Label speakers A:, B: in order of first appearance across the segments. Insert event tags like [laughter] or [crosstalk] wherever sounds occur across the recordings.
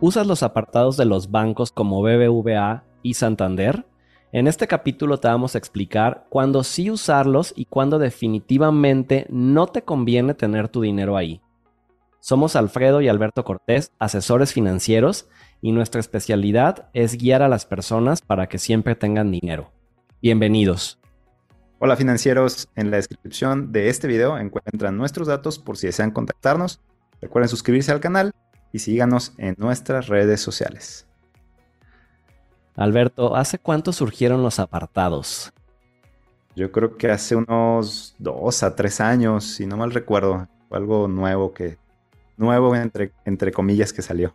A: ¿Usas los apartados de los bancos como BBVA y Santander? En este capítulo te vamos a explicar cuándo sí usarlos y cuándo definitivamente no te conviene tener tu dinero ahí. Somos Alfredo y Alberto Cortés, asesores financieros, y nuestra especialidad es guiar a las personas para que siempre tengan dinero. Bienvenidos.
B: Hola financieros, en la descripción de este video encuentran nuestros datos por si desean contactarnos. Recuerden suscribirse al canal y síganos en nuestras redes sociales.
A: Alberto, ¿hace cuánto surgieron los apartados?
B: Yo creo que hace unos dos a tres años, si no mal recuerdo. algo nuevo que. Nuevo entre, entre comillas que salió.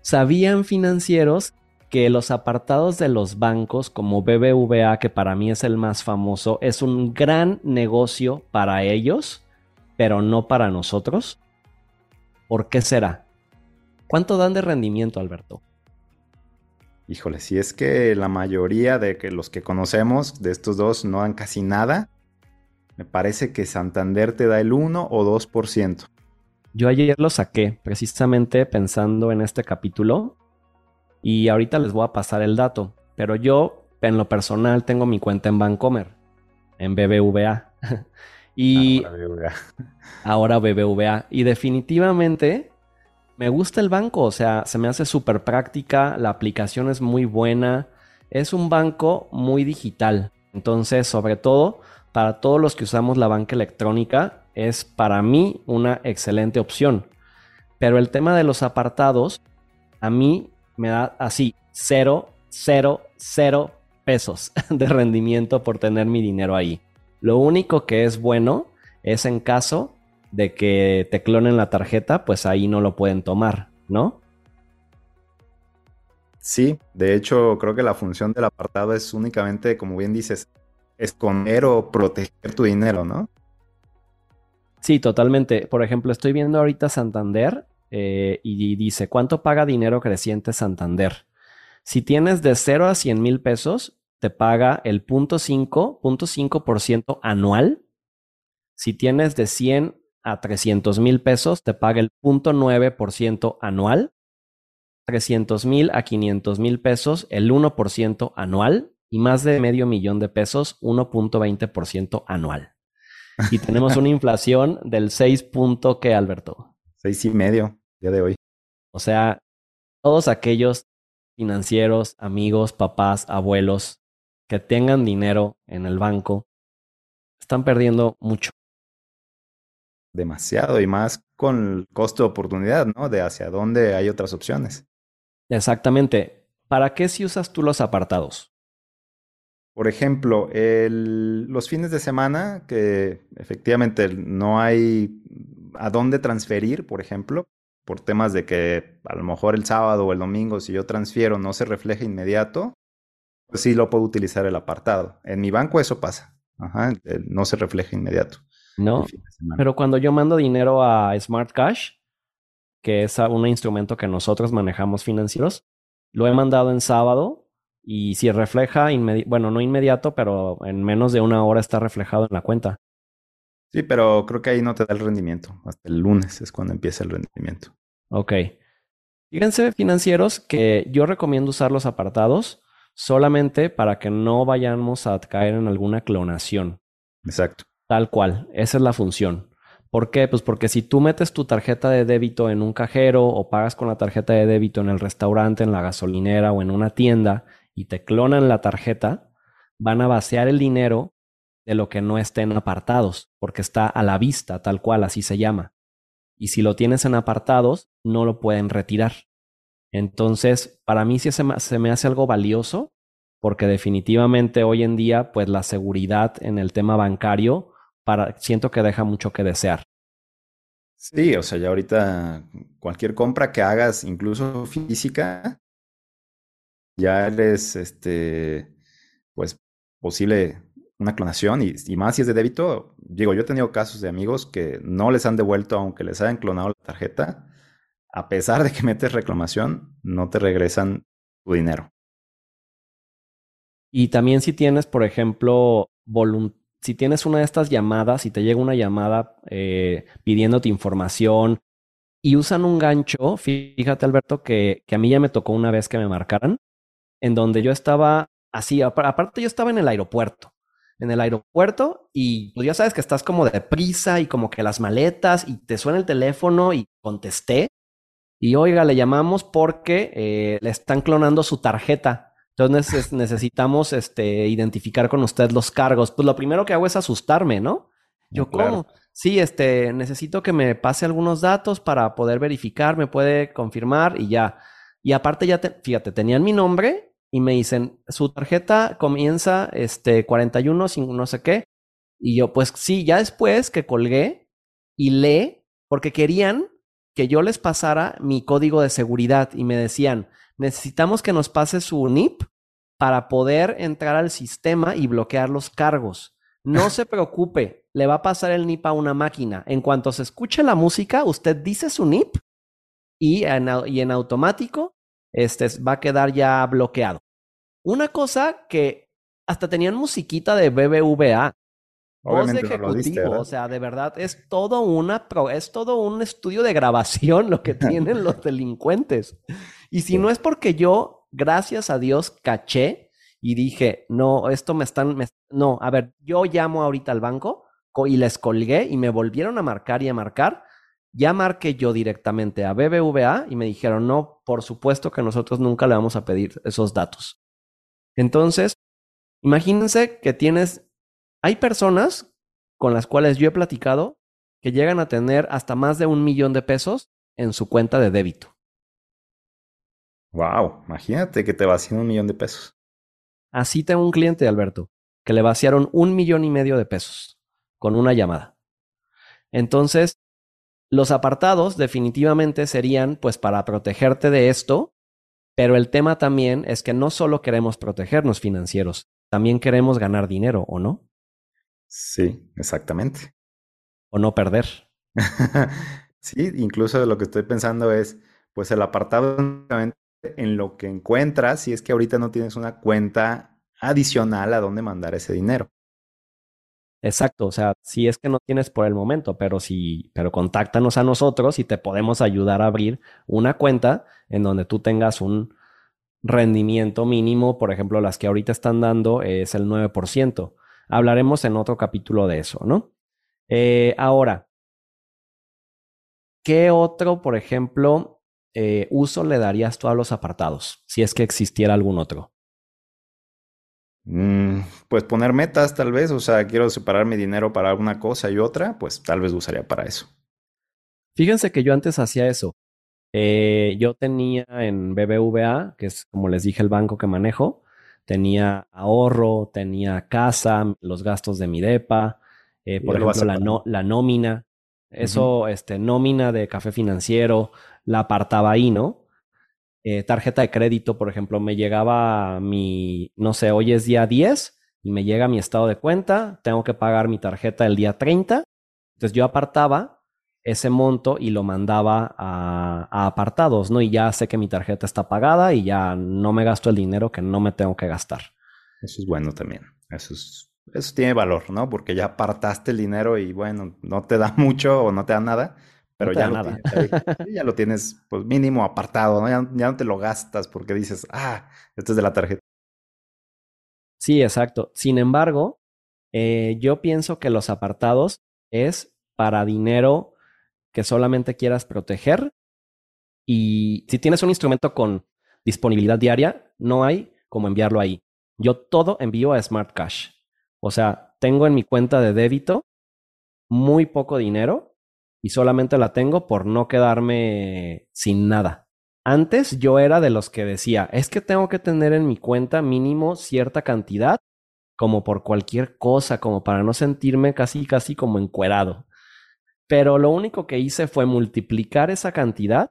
A: ¿Sabían financieros que los apartados de los bancos como BBVA, que para mí es el más famoso, es un gran negocio para ellos, pero no para nosotros? ¿Por qué será? ¿Cuánto dan de rendimiento, Alberto?
B: Híjole, si es que la mayoría de que los que conocemos de estos dos no dan casi nada, me parece que Santander te da el 1 o 2%.
A: Yo ayer lo saqué precisamente pensando en este capítulo y ahorita les voy a pasar el dato, pero yo en lo personal tengo mi cuenta en Bancomer, en BBVA. [laughs] y [laughs] ahora BBVA. ahora BBVA. Y definitivamente me gusta el banco, o sea, se me hace súper práctica, la aplicación es muy buena, es un banco muy digital. Entonces, sobre todo, para todos los que usamos la banca electrónica, es para mí una excelente opción. Pero el tema de los apartados, a mí me da así, cero, cero, cero pesos [laughs] de rendimiento por tener mi dinero ahí. Lo único que es bueno es en caso de que te clonen la tarjeta, pues ahí no lo pueden tomar, ¿no?
B: Sí, de hecho creo que la función del apartado es únicamente, como bien dices, esconder o proteger tu dinero, ¿no?
A: Sí, totalmente. Por ejemplo, estoy viendo ahorita Santander eh, y dice, ¿cuánto paga dinero creciente Santander? Si tienes de 0 a 100 mil pesos, te paga el 0.5% anual. Si tienes de 100 a 300 mil pesos, te paga el 0.9% anual. 300 mil a 500 mil pesos, el 1% anual. Y más de medio millón de pesos, 1.20% anual. Y tenemos una [laughs] inflación del 6 punto que, Alberto.
B: Seis y medio, día de hoy.
A: O sea, todos aquellos financieros, amigos, papás, abuelos que tengan dinero en el banco, están perdiendo mucho
B: demasiado y más con el costo de oportunidad, ¿no? De hacia dónde hay otras opciones.
A: Exactamente. ¿Para qué si usas tú los apartados?
B: Por ejemplo, los fines de semana que efectivamente no hay a dónde transferir, por ejemplo, por temas de que a lo mejor el sábado o el domingo, si yo transfiero, no se refleja inmediato, pues sí lo puedo utilizar el apartado. En mi banco eso pasa. Ajá, no se refleja inmediato.
A: No, pero cuando yo mando dinero a Smart Cash, que es un instrumento que nosotros manejamos financieros, lo he mandado en sábado y si refleja, bueno, no inmediato, pero en menos de una hora está reflejado en la cuenta.
B: Sí, pero creo que ahí no te da el rendimiento. Hasta el lunes es cuando empieza el rendimiento.
A: Ok. Fíjense, financieros, que yo recomiendo usar los apartados solamente para que no vayamos a caer en alguna clonación.
B: Exacto.
A: Tal cual, esa es la función. ¿Por qué? Pues porque si tú metes tu tarjeta de débito en un cajero o pagas con la tarjeta de débito en el restaurante, en la gasolinera o en una tienda y te clonan la tarjeta, van a vaciar el dinero de lo que no estén apartados, porque está a la vista, tal cual, así se llama. Y si lo tienes en apartados, no lo pueden retirar. Entonces, para mí sí se me, hace algo valioso, porque definitivamente hoy en día, pues la seguridad en el tema bancario siento que deja mucho que desear.
B: Sí, o sea, ya ahorita cualquier compra que hagas, incluso física, ya eres, este, pues, posible una clonación y, y, más si es de débito. Digo, yo he tenido casos de amigos que no les han devuelto, aunque les hayan clonado la tarjeta, a pesar de que metes reclamación, no te regresan tu dinero.
A: Y también si tienes, por ejemplo, si tienes una de estas llamadas y te llega una llamada eh, pidiéndote información y usan un gancho, fíjate Alberto, que, que a mí ya me tocó una vez que me marcaran, en donde yo estaba así, aparte yo estaba en el aeropuerto, en el aeropuerto y pues ya sabes que estás como deprisa y como que las maletas y te suena el teléfono y contesté y oiga, le llamamos porque eh, le están clonando su tarjeta. Entonces necesitamos este, identificar con usted los cargos. Pues lo primero que hago es asustarme, ¿no? Yo, ¿cómo? Sí, este, necesito que me pase algunos datos para poder verificar, me puede confirmar y ya. Y aparte ya, te, fíjate, tenían mi nombre y me dicen, su tarjeta comienza este 41 sin no sé qué. Y yo, pues sí, ya después que colgué y lee, porque querían que yo les pasara mi código de seguridad y me decían, necesitamos que nos pase su NIP para poder entrar al sistema y bloquear los cargos. No [laughs] se preocupe, le va a pasar el NIP a una máquina. En cuanto se escuche la música, usted dice su NIP y en, y en automático este, va a quedar ya bloqueado. Una cosa que hasta tenían musiquita de BBVA. Voz de ejecutivo, o sea, de verdad es todo una es todo un estudio de grabación lo que [laughs] tienen los delincuentes. Y si no es porque yo, gracias a Dios, caché y dije, no, esto me están, no, a ver, yo llamo ahorita al banco y les colgué y me volvieron a marcar y a marcar ya marqué yo directamente a BBVA y me dijeron, no, por supuesto que nosotros nunca le vamos a pedir esos datos. Entonces, imagínense que tienes, hay personas con las cuales yo he platicado que llegan a tener hasta más de un millón de pesos en su cuenta de débito.
B: Wow, imagínate que te vacían un millón de pesos.
A: Así tengo un cliente, Alberto, que le vaciaron un millón y medio de pesos con una llamada. Entonces, los apartados definitivamente serían pues para protegerte de esto, pero el tema también es que no solo queremos protegernos financieros, también queremos ganar dinero, ¿o no?
B: Sí, exactamente.
A: O no perder. [laughs]
B: sí, incluso lo que estoy pensando es, pues el apartado en lo que encuentras, si es que ahorita no tienes una cuenta adicional a donde mandar ese dinero.
A: Exacto, o sea, si es que no tienes por el momento, pero si, pero contáctanos a nosotros y te podemos ayudar a abrir una cuenta en donde tú tengas un rendimiento mínimo, por ejemplo, las que ahorita están dando es el 9%. Hablaremos en otro capítulo de eso, ¿no? Eh, ahora, ¿qué otro, por ejemplo, eh, uso le darías tú a los apartados, si es que existiera algún otro?
B: Mm, pues poner metas tal vez, o sea, quiero separar mi dinero para una cosa y otra, pues tal vez usaría para eso.
A: Fíjense que yo antes hacía eso. Eh, yo tenía en BBVA, que es como les dije el banco que manejo, tenía ahorro, tenía casa, los gastos de mi DEPA, eh, por ejemplo, la, no, la, nómina. Eso, este, nómina de café financiero, la apartaba ahí, ¿no? Eh, tarjeta de crédito, por ejemplo, me llegaba mi, no sé, hoy es día 10 y me llega mi estado de cuenta, tengo que pagar mi tarjeta el día 30. Entonces yo apartaba ese monto y lo mandaba a, apartados, ¿no? Y ya sé que mi tarjeta está pagada y ya no me gasto el dinero que no me tengo que gastar.
B: Eso es bueno también. Eso es, eso tiene valor, ¿no? Porque ya apartaste el dinero y bueno, no te da [laughs] mucho o no te da nada, pero ya, Lo tienes, ya lo tienes, pues mínimo apartado, ¿no? Ya, no te lo gastas porque dices, ah, esto es de la tarjeta.
A: Sí, exacto. Sin embargo, eh, yo pienso que los apartados es para dinero que solamente quieras proteger y si tienes un instrumento con disponibilidad diaria, no hay como enviarlo ahí. Yo todo envío a Smart Cash. O sea, tengo en mi cuenta de débito muy poco dinero y solamente la tengo por no quedarme sin nada. Antes yo era de los que decía, es que tengo que tener en mi cuenta mínimo cierta cantidad, como por cualquier cosa, como para no sentirme casi, casi como encuerado. Pero lo único que hice fue multiplicar esa cantidad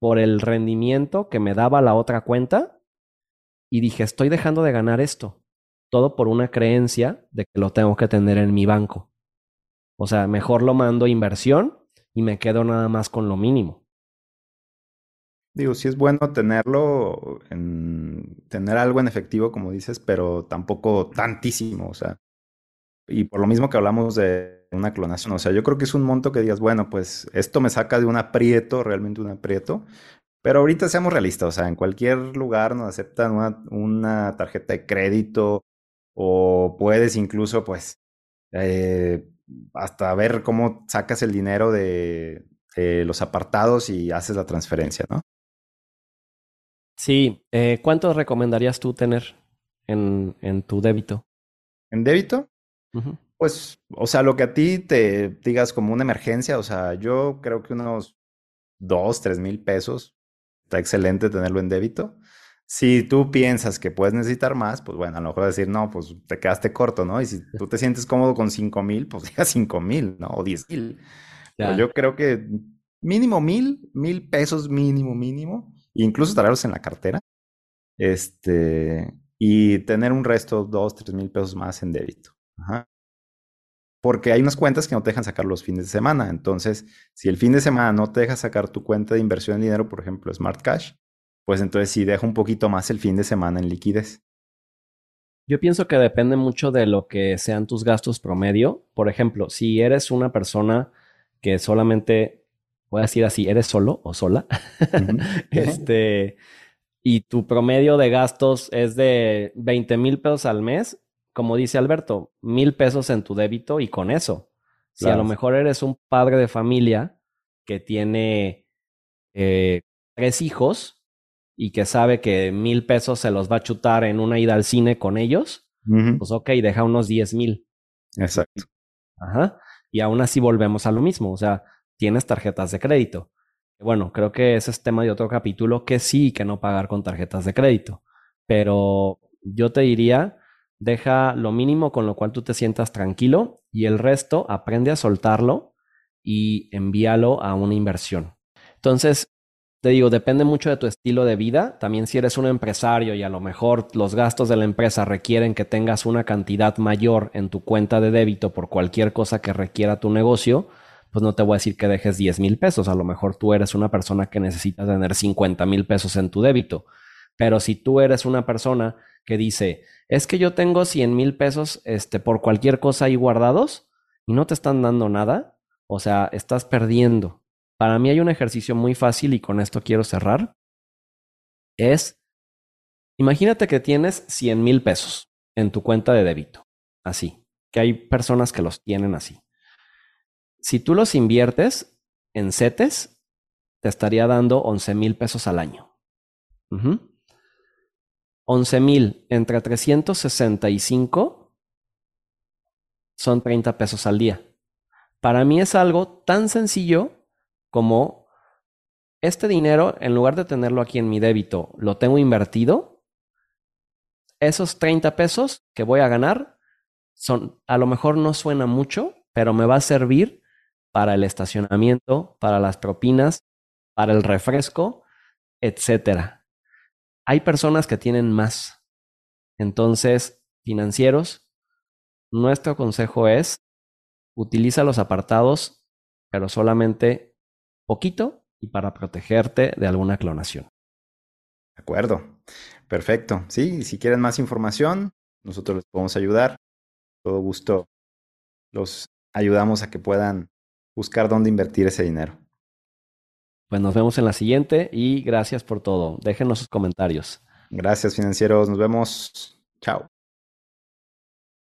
A: por el rendimiento que me daba la otra cuenta y dije, estoy dejando de ganar esto. Todo por una creencia de que lo tengo que tener en mi banco. O sea, mejor lo mando a inversión y me quedo nada más con lo mínimo.
B: Digo, sí es bueno tenerlo, en, tener algo en efectivo, como dices, pero tampoco tantísimo, o sea. Y por lo mismo que hablamos de una clonación. O sea, yo creo que es un monto que digas, bueno, pues esto me saca de un aprieto, realmente un aprieto. Pero ahorita seamos realistas, o sea, en cualquier lugar nos aceptan una, una tarjeta de crédito o puedes incluso, pues, eh, hasta ver cómo sacas el dinero de, de, los apartados y haces la transferencia, ¿no?
A: Sí, eh, ¿cuánto recomendarías tú tener en, en tu débito?
B: ¿En débito? Uh -huh. Pues, o sea, lo que a ti te digas como una emergencia, o sea, yo creo que unos dos, tres mil pesos, está excelente tenerlo en débito. Si tú piensas que puedes necesitar más, pues bueno, a lo mejor decir, no, pues te quedaste corto, ¿no? Y si [laughs] tú te sientes cómodo con cinco mil, pues diga cinco mil, ¿no? O diez mil. Pero yo creo que mínimo mil, mil pesos mínimo, mínimo, incluso traerlos en la cartera. Este, y tener un resto, dos, tres mil pesos más en débito. Ajá. Porque hay unas cuentas que no te dejan sacar los fines de semana. Entonces, si el fin de semana no te deja sacar tu cuenta de inversión en dinero, por ejemplo, Smart Cash, pues entonces sí deja un poquito más el fin de semana en liquidez.
A: Yo pienso que depende mucho de lo que sean tus gastos promedio. Por ejemplo, si eres una persona que solamente, voy a decir así, eres solo o sola, uh [laughs] -huh. este, y tu promedio de gastos es de 20 mil pesos al mes, como dice Alberto, mil pesos en tu débito y con eso. Si claro. a lo mejor eres un padre de familia que tiene eh, tres hijos y que sabe que mil pesos se los va a chutar en una ida al cine con ellos, uh -huh. pues ok, deja unos diez mil.
B: Exacto.
A: Ajá. Y aún así volvemos a lo mismo, o sea, tienes tarjetas de crédito. Bueno, creo que ese es tema de otro capítulo, que sí que no pagar con tarjetas de crédito. Pero yo te diría, deja lo mínimo con lo cual tú te sientas tranquilo y el resto aprende a soltarlo y envíalo a una inversión. Entonces, te digo, depende mucho de tu estilo de vida. También si eres un empresario y a lo mejor los gastos de la empresa requieren que tengas una cantidad mayor en tu cuenta de débito por cualquier cosa que requiera tu negocio, pues no te voy a decir que dejes 10 mil pesos. A lo mejor tú eres una persona que necesita tener 50 mil pesos en tu débito. Pero si tú eres una persona que dice, es que yo tengo 100 mil pesos este, por cualquier cosa ahí guardados y no te están dando nada, o sea, estás perdiendo. Para mí hay un ejercicio muy fácil y con esto quiero cerrar. Es, imagínate que tienes 100 mil pesos en tu cuenta de débito, así, que hay personas que los tienen así. Si tú los inviertes en CETES, te estaría dando 11 mil pesos al año. 11 mil entre 365 son 30 pesos al día. Para mí es algo tan sencillo como este dinero, en lugar de tenerlo aquí en mi débito, lo tengo invertido. Esos 30 pesos que voy a ganar son, a lo mejor no suena mucho, pero me va a servir para el estacionamiento, para las propinas, para el refresco, etcétera. Hay personas que tienen más. Entonces, financieros, nuestro consejo es utiliza los apartados, pero solamente poquito y para protegerte de alguna clonación.
B: De acuerdo. Perfecto. Sí, si quieren más información, nosotros les podemos ayudar. Todo gusto los ayudamos a que puedan buscar dónde invertir ese dinero.
A: Pues nos vemos en la siguiente y gracias por todo. Déjenos sus comentarios.
B: Gracias financieros. Nos vemos. Chao.